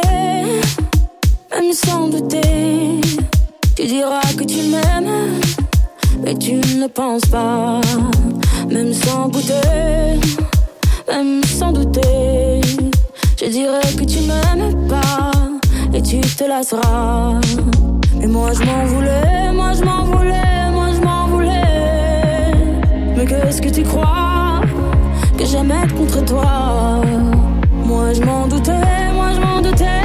même sans douter, tu diras que tu m'aimes, mais tu ne le penses pas. Même sans goûter, même sans douter, je dirais que tu m'aimes pas et tu te lasseras. Mais moi je m'en voulais, moi je m'en voulais, Mais qu'est-ce que tu crois que j'aimais être contre toi? Moi je m'en doutais, moi je m'en doutais,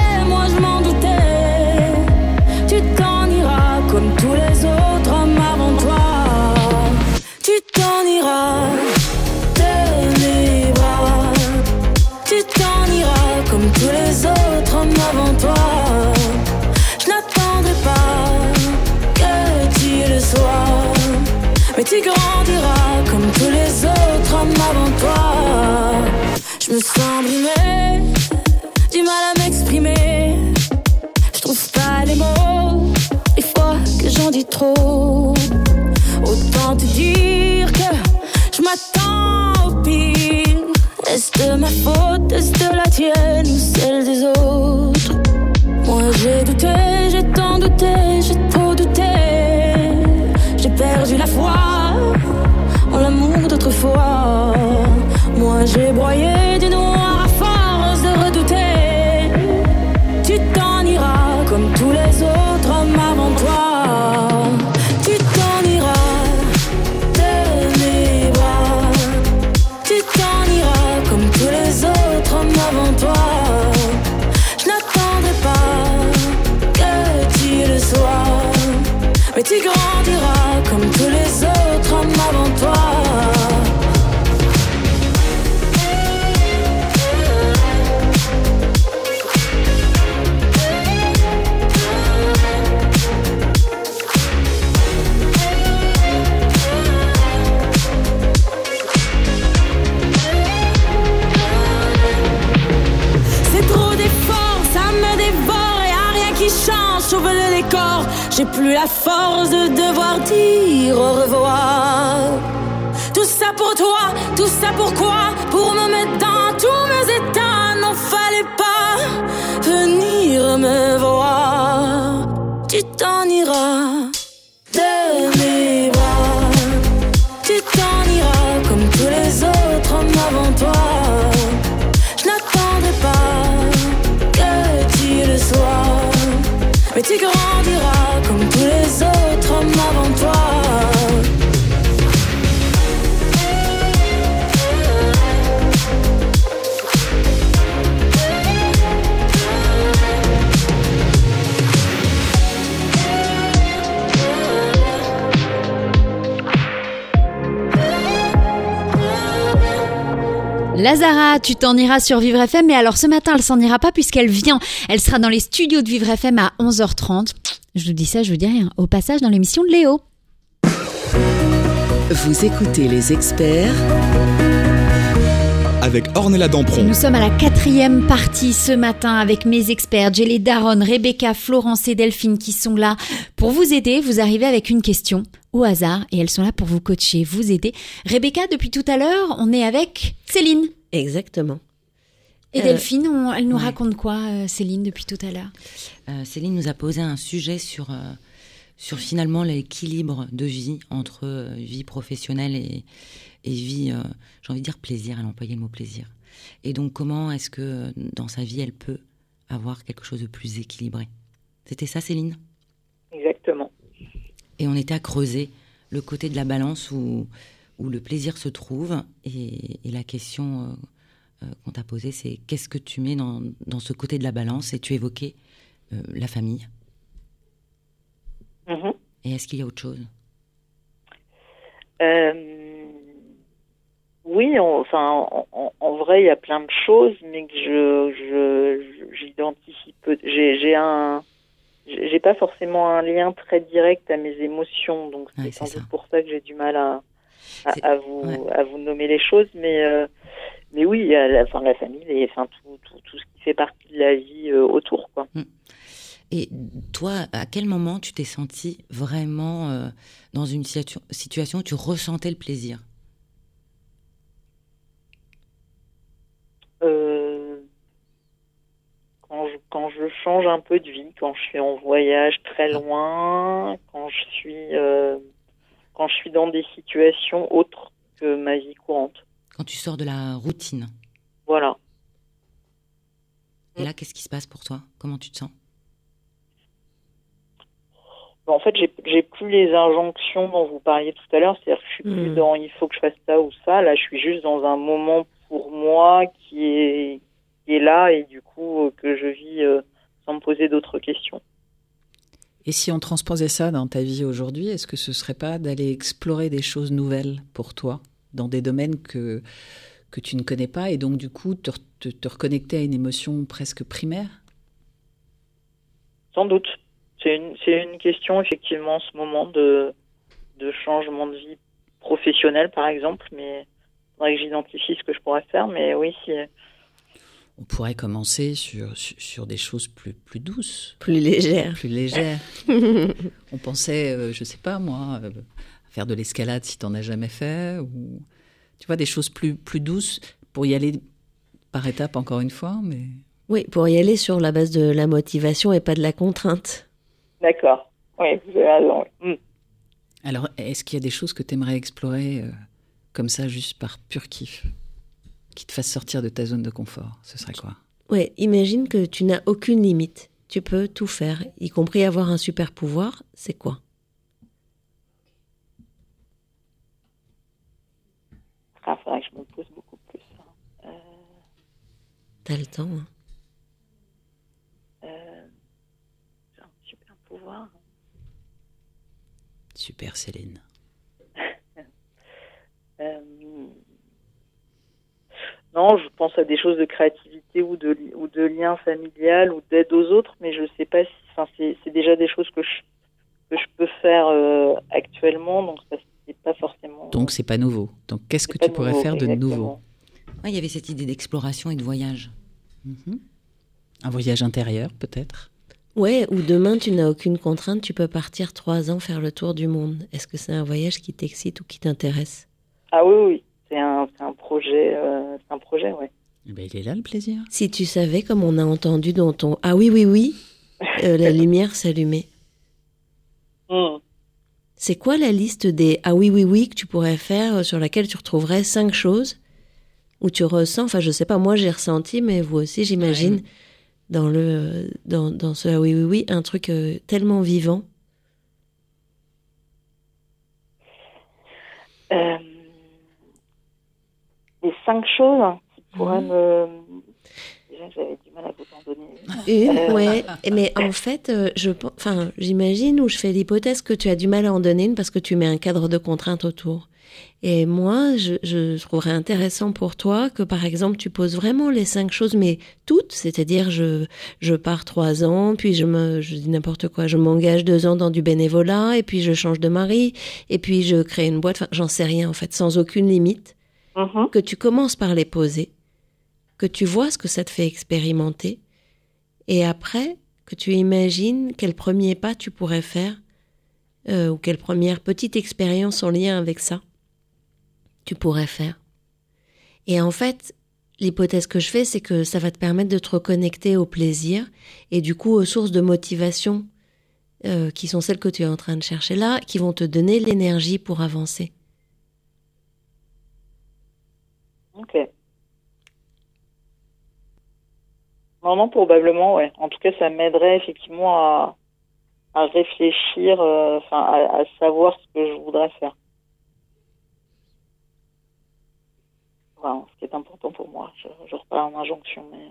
Autant te dire que je m'attends au pire. Est-ce de ma faute, est-ce de la tienne ou celle des autres? Moi j'ai douté, j'ai tant douté, j'ai trop douté. J'ai perdu la foi en l'amour d'autrefois. Moi j'ai broyé J'ai plus la force de devoir dire au revoir. Tout ça pour toi, tout ça pourquoi Pour me mettre dans tous mes états, n'en fallait pas venir me voir. Tu t'en iras de mes bras. Tu t'en iras comme tous les autres hommes avant toi. Je n'attendrai pas que tu le sois. Mais tu grandiras Lazara, tu t'en iras sur Vivre FM, mais alors ce matin, elle s'en ira pas puisqu'elle vient. Elle sera dans les studios de Vivre FM à 11h30. Je vous dis ça, je vous dis rien. Au passage, dans l'émission de Léo. Vous écoutez les experts avec Ornella Dampron. nous sommes à la quatrième partie ce matin avec mes experts. J'ai les Daronnes, Rebecca, Florence et Delphine qui sont là pour vous aider. Vous arrivez avec une question au hasard et elles sont là pour vous coacher, vous aider. Rebecca, depuis tout à l'heure, on est avec Céline. Exactement. Et Euh, Delphine, on- elle nous ouais. raconte quoi, euh, Céline, depuis tout à l'heure? Euh, Céline nous a posé un sujet sur, euh, sur finalement l'équilibre de vie entre euh, vie professionnelle et, et vie, euh, j'ai envie de dire plaisir, elle a employé le mot plaisir. Et donc comment est-ce que euh, dans sa vie elle peut avoir quelque chose de plus équilibré? C'était ça, Céline? Exactement. Et on était à creuser le côté de la balance où, où le plaisir se trouve. Et, et la question euh, qu'on t'a posée, c'est qu'est-ce que tu mets dans, dans ce côté de la balance? Et tu évoquais euh, la famille. Mhm. Et est-ce qu'il y a autre chose? Euh, oui, on- enfin, en, vrai, il y a plein de choses, mais que je, j'identifie peu. J'ai, j'ai un, j'ai pas forcément un lien très direct à mes émotions, donc c'est sans doute ça. pour ça que j'ai du mal à, à, vous, ouais. à vous nommer les choses, mais, euh, mais oui, il y a la, enfin, la famille, et, enfin, tout, tout, tout ce qui fait partie de la vie euh, autour, quoi. Et toi, à quel moment tu t'es senti vraiment euh, dans une situa- situation où tu ressentais le plaisir? Euh, quand, je, quand je change un peu de vie, quand je suis en voyage très loin, quand je suis euh, quand je suis dans des situations autres que ma vie courante. Quand tu sors de la routine Voilà. Et là, qu'est-ce qui se passe pour toi? Comment tu te sens? Bon, en fait, j'ai plus les injonctions dont vous parliez tout à l'heure, c'est-à-dire que je suis plus Mhm. dans il faut que je fasse ça ou ça. Là, je suis juste dans un moment pour moi qui est qui est là et du coup euh, que je vis euh, sans me poser d'autres questions. Et si on transposait ça dans ta vie aujourd'hui, est-ce que ce serait pas d'aller explorer des choses nouvelles pour toi, dans des domaines que, que tu ne connais pas, et donc du coup te, te, te reconnecter à une émotion presque primaire? Sans doute. C'est une, une question, effectivement, en ce moment de, de changement de vie professionnel, par exemple, mais faudrait que j'identifie ce que je pourrais faire. Mais oui, si, On pourrait commencer sur, sur, des choses plus, plus douces, Plus légère. plus légères. on pensait, euh, je sais pas moi, euh, faire de l'escalade si t'en as jamais fait, ou tu vois, des choses plus, plus douces pour y aller par étapes, encore une fois, mais... Oui, pour y aller sur la base de la motivation et pas de la contrainte. d'accord. Oui, vous avez raison. oui. Hmm. Alors, est-ce qu'il y a des choses que tu aimerais explorer euh, comme ça, juste par pur kiff Qui te fassent sortir de ta zone de confort Ce serait quoi? Ouais, imagine que tu n'as aucune limite. Tu peux tout faire, y compris avoir un super pouvoir. C'est quoi? Ah, faudrait que je me beaucoup plus. hein. Euh, T'as le temps. hein. euh, super pouvoir. Super Céline. Euh, non, je pense à des choses de créativité ou de, ou de lien familial ou d'aide aux autres, mais je sais pas si, enfin, c'est, déjà des choses que je, que je peux faire euh, actuellement, donc ça c'est pas forcément. Donc, c'est pas nouveau. Donc, qu'est-ce que tu pourrais nouveau, faire de exactement. nouveau Ouais, Il y avait cette idée d'exploration et de voyage. Mhm. Un voyage intérieur, peut-être? Ouais, ou demain tu n'as aucune contrainte, tu peux partir trois ans faire le tour du monde. Est-ce que c'est un voyage qui t'excite ou qui t'intéresse? Ah oui, oui, c'est un, c'est un projet, euh, c'est un projet, ouais. Eh ben, Il est là le plaisir. Si tu savais, comme on a entendu dans ton Ah oui, oui, oui, euh, la lumière s'allumait. Hmm. C'est quoi la liste des Ah oui, oui, oui que tu pourrais faire euh, sur laquelle tu retrouverais cinq choses où tu ressens, enfin je sais pas, moi j'ai ressenti, mais vous aussi j'imagine, dans, le, dans, dans ce Ah oui, oui, oui, un truc euh, tellement vivant. Euh, les cinq choses qui pourraient me. Déjà, j'avais du mal à vous en donner. Une, Euh, ouais. Mais en fait, euh, je, enfin, j'imagine ou je fais l'hypothèse que tu as du mal à en donner une parce que tu mets un cadre de contrainte autour. Et moi, je, je trouverais intéressant pour toi que, par exemple, tu poses vraiment les cinq choses, mais toutes, c'est-à-dire je, je pars trois ans, puis je me, je dis n'importe quoi, je m'engage deux ans dans du bénévolat, et puis je change de mari, et puis je crée une boîte, enfin, j'en sais rien en fait, sans aucune limite, mhm. que tu commences par les poser, que tu vois ce que ça te fait expérimenter, et après, que tu imagines quel premier pas tu pourrais faire, euh, ou quelle première petite expérience en lien avec ça tu pourrais faire. Et en fait, l'hypothèse que je fais, c'est que ça va te permettre de te reconnecter au plaisir et du coup aux sources de motivation euh, qui sont celles que tu es en train de chercher là, qui vont te donner l'énergie pour avancer. Ok. Non, non, probablement, ouais. En tout cas, ça m'aiderait effectivement à, à réfléchir, euh, enfin, à, savoir ce que je voudrais faire. Voilà, ce qui est important pour moi. Je, repars en injonction, mais.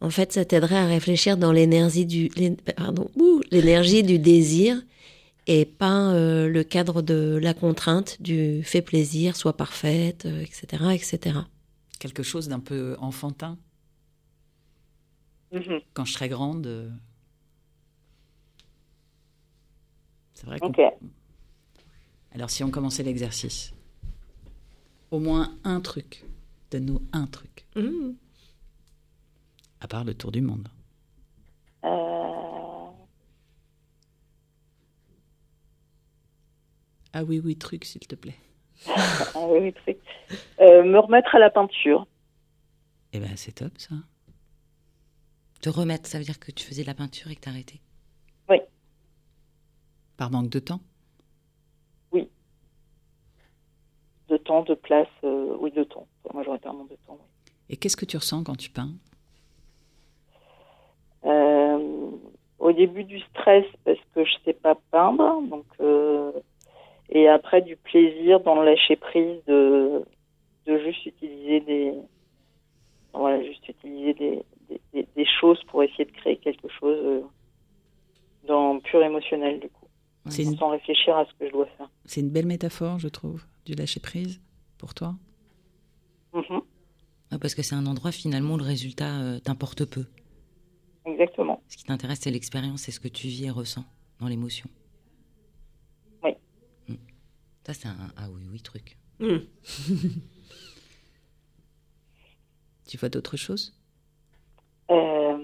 En fait, ça t'aiderait à réfléchir dans l'énergie du, pardon, l'énergie du désir et pas euh, le cadre de la contrainte du fait plaisir, soit parfaite, euh, etc., etc. Quelque chose d'un peu enfantin. Quand je serai grande. euh, C'est vrai qu'on- Ok. Alors, si on commençait l'exercice, au moins un truc. Donne-nous un truc. Mmh. À part le tour du monde. Euh, Ah oui, oui, truc, s'il te plaît. Ah oui, oui. Euh, me remettre à la peinture. Eh ben, c'est top, ça. Te remettre, ça veut dire que tu faisais de la peinture et que t'as arrêté. Oui. Par manque de temps? De temps, de place, euh, oui, de temps. Majoritairement de temps. oui. Et qu'est-ce que tu ressens quand tu peins? Euh, au début du stress parce que je sais pas peindre, donc et après du plaisir dans le lâcher prise de de juste utiliser des voilà juste utiliser des, des, des- des choses pour essayer de créer quelque chose euh, dans pur émotionnel du coup, C'est une, sans réfléchir à ce que je dois faire. c'est une belle métaphore, je trouve, du lâcher-prise, pour toi. Mhm, Ouais, parce que c'est un endroit finalement où le résultat euh, t'importe peu. exactement. Ce qui t'intéresse, c'est l'expérience, c'est ce que tu vis et ressens dans l'émotion. Ça, c'est un ah oui, oui truc. Mmh. Tu vois d'autres choses? Euh,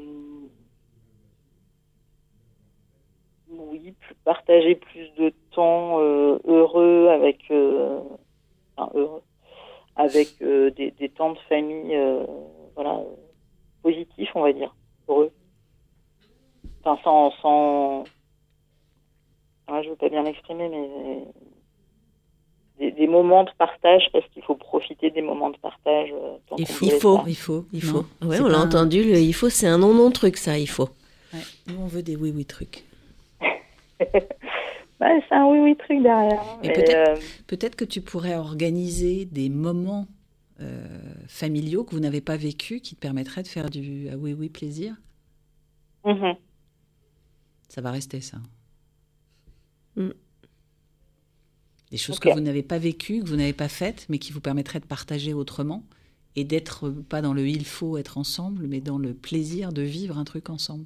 oui, plus- partager plus de temps euh, heureux avec, euh, enfin, heureux, avec euh, des, des temps de famille, voilà, positifs, on va dire, heureux. Enfin, sans, sans, ah, je veux pas bien l'exprimer, mais des, des moments de partage, parce qu'il faut profiter des moments de partage. euh, tant Il faut, Il faut. Il faut, il faut. Ouais, on l'a un- entendu, le il faut, c'est un non-non truc, ça, il faut. Ouais, Nous, on veut des oui-oui trucs. C'est un oui oui truc derrière. hein, Mais mais, peut-être- euh, Peut-être que tu pourrais organiser des moments euh, familiaux que vous n'avez pas vécu qui te permettraient de faire du ah oui, oui, plaisir. mhm. Ça va rester, ça. Mm. Des choses que vous n'avez pas vécues, que vous n'avez pas faites, mais qui vous permettraient de partager autrement et d'être pas dans le il faut être ensemble, mais dans le plaisir de vivre un truc ensemble.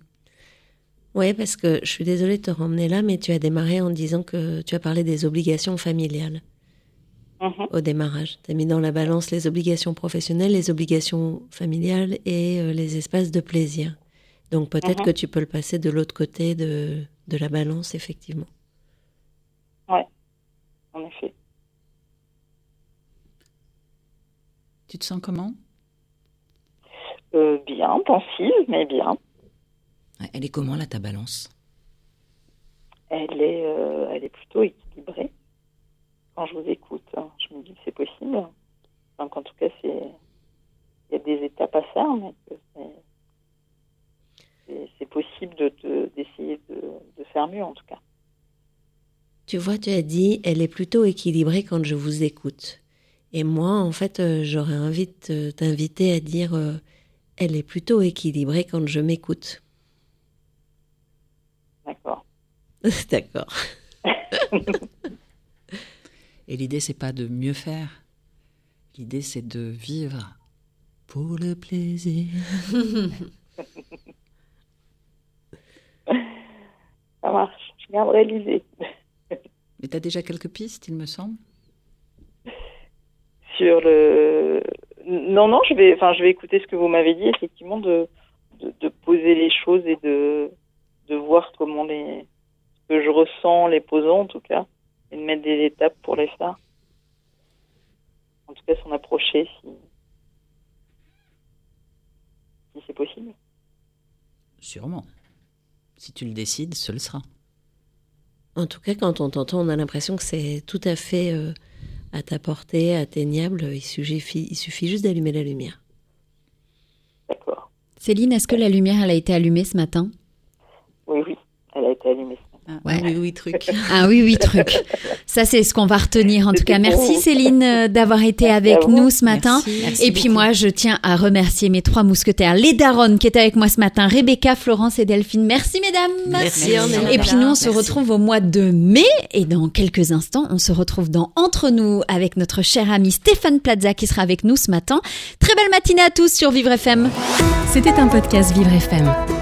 Ouais, parce que je suis désolée de te ramener là, mais tu as démarré en disant que tu as parlé des obligations familiales Mhm. au démarrage. Tu as mis dans la balance les obligations professionnelles, les obligations familiales et euh, les espaces de plaisir. Donc peut-être Mhm. que tu peux le passer de l'autre côté de, de la balance, effectivement. En effet. Tu te sens comment? Euh, bien, pensive, mais bien. Elle est comment là ta balance? Elle est, euh, elle est plutôt équilibrée. Quand je vous écoute, hein, je me dis que c'est possible. Enfin, qu'en tout cas, c'est, il y a des étapes à faire, mais c'est, possible de, de- d'essayer de, de faire mieux, en tout cas. Tu vois, tu as dit, elle est plutôt équilibrée quand je vous écoute. Et moi, en fait, euh, j'aurais envie de te- t'inviter à dire, euh, elle est plutôt équilibrée quand je m'écoute. D'accord. D'accord. Et l'idée, c'est pas de mieux faire. L'idée, c'est de vivre pour le plaisir. Ça marche. Je garderai l'idée. Mais tu as déjà quelques pistes, il me semble. sur le non non je vais enfin je vais écouter ce que vous m'avez dit effectivement de, de de poser les choses et de de voir comment les ce que je ressens en les posant en tout cas et de mettre des étapes pour les faire en tout cas s'en approcher si si c'est possible Sûrement. Si tu le décides, ce le sera. En tout cas, quand on t'entend, on a l'impression que c'est tout à fait euh, à ta portée, atteignable. Il suffit, il suffit juste d'allumer la lumière. d'accord Céline, est-ce que la lumière, elle a été allumée ce matin? Oui, oui, elle a été allumée. Ouais. Oui, oui, truc. Ah oui, oui, truc. Ça, c'est ce qu'on va retenir. En tout cas, merci. Céline euh, d'avoir été Merci avec nous ce matin. Merci. Et puis moi, je tiens à remercier mes trois mousquetaires, les daronnes qui étaient avec moi ce matin, Rebecca, Florence et Delphine. Merci mesdames. Merci. Et puis nous, on se Merci. retrouve au mois de mai. Et dans quelques instants, on se retrouve dans Entre nous avec notre cher ami Stéphane Plaza qui sera avec nous ce matin. Très belle matinée à tous sur Vivre FM. C'était un podcast Vivre FM.